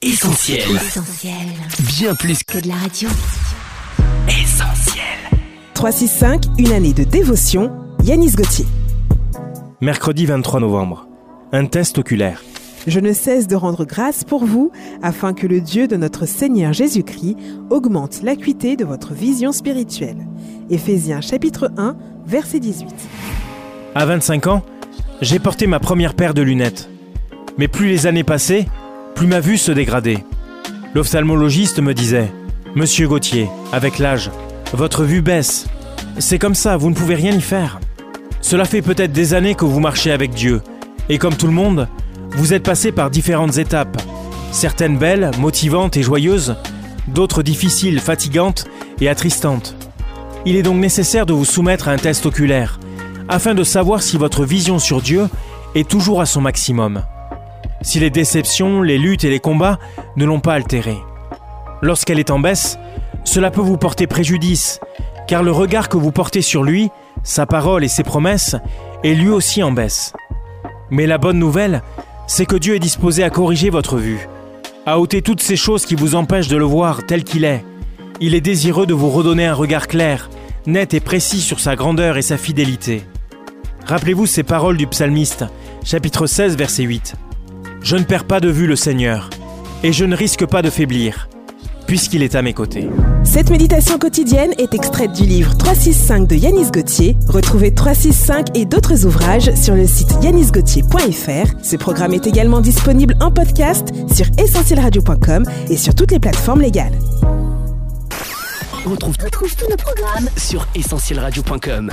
Essentiel. Essentiel. Bien plus Que de la radio. qu'essentiel. 365, une année de dévotion, Yanis Gauthier. Mercredi 23 novembre. Un test oculaire. Je ne cesse de rendre grâce pour vous, afin que le Dieu de notre Seigneur Jésus-Christ augmente l'acuité de votre vision spirituelle. Éphésiens chapitre 1, verset 18. À 25 ans, j'ai porté ma première paire de lunettes. Mais plus les années passaient, plus ma vue se dégradait. L'ophtalmologiste me disait Monsieur Gauthier, avec l'âge, votre vue baisse. C'est comme ça, vous ne pouvez rien y faire. Cela fait peut-être des années que vous marchez avec Dieu. Et comme tout le monde, vous êtes passé par différentes étapes. Certaines belles, motivantes et joyeuses, d'autres difficiles, fatigantes et attristantes. Il est donc nécessaire de vous soumettre à un test oculaire, afin de savoir si votre vision sur Dieu est toujours à son maximum. Si les déceptions, les luttes et les combats ne l'ont pas altérée. Lorsqu'elle est en baisse, cela peut vous porter préjudice, car le regard que vous portez sur lui, sa parole et ses promesses, est lui aussi en baisse. Mais la bonne nouvelle, c'est que Dieu est disposé à corriger votre vue, à ôter toutes ces choses qui vous empêchent de le voir tel qu'il est. Il est désireux de vous redonner un regard clair, net et précis sur sa grandeur et sa fidélité. Rappelez-vous ces paroles du psalmiste, chapitre 16, verset 8. Je ne perds pas de vue le Seigneur, et je ne risque pas de faiblir, puisqu'il est à mes côtés. Cette méditation quotidienne est extraite du livre 365 de Yanis Gauthier. Retrouvez 365 et d'autres ouvrages sur le site yanisgauthier.fr. Ce programme est également disponible en podcast sur essentielradio.com et sur toutes les plateformes légales. On retrouve, retrouve tous nos programmes sur essentielradio.com.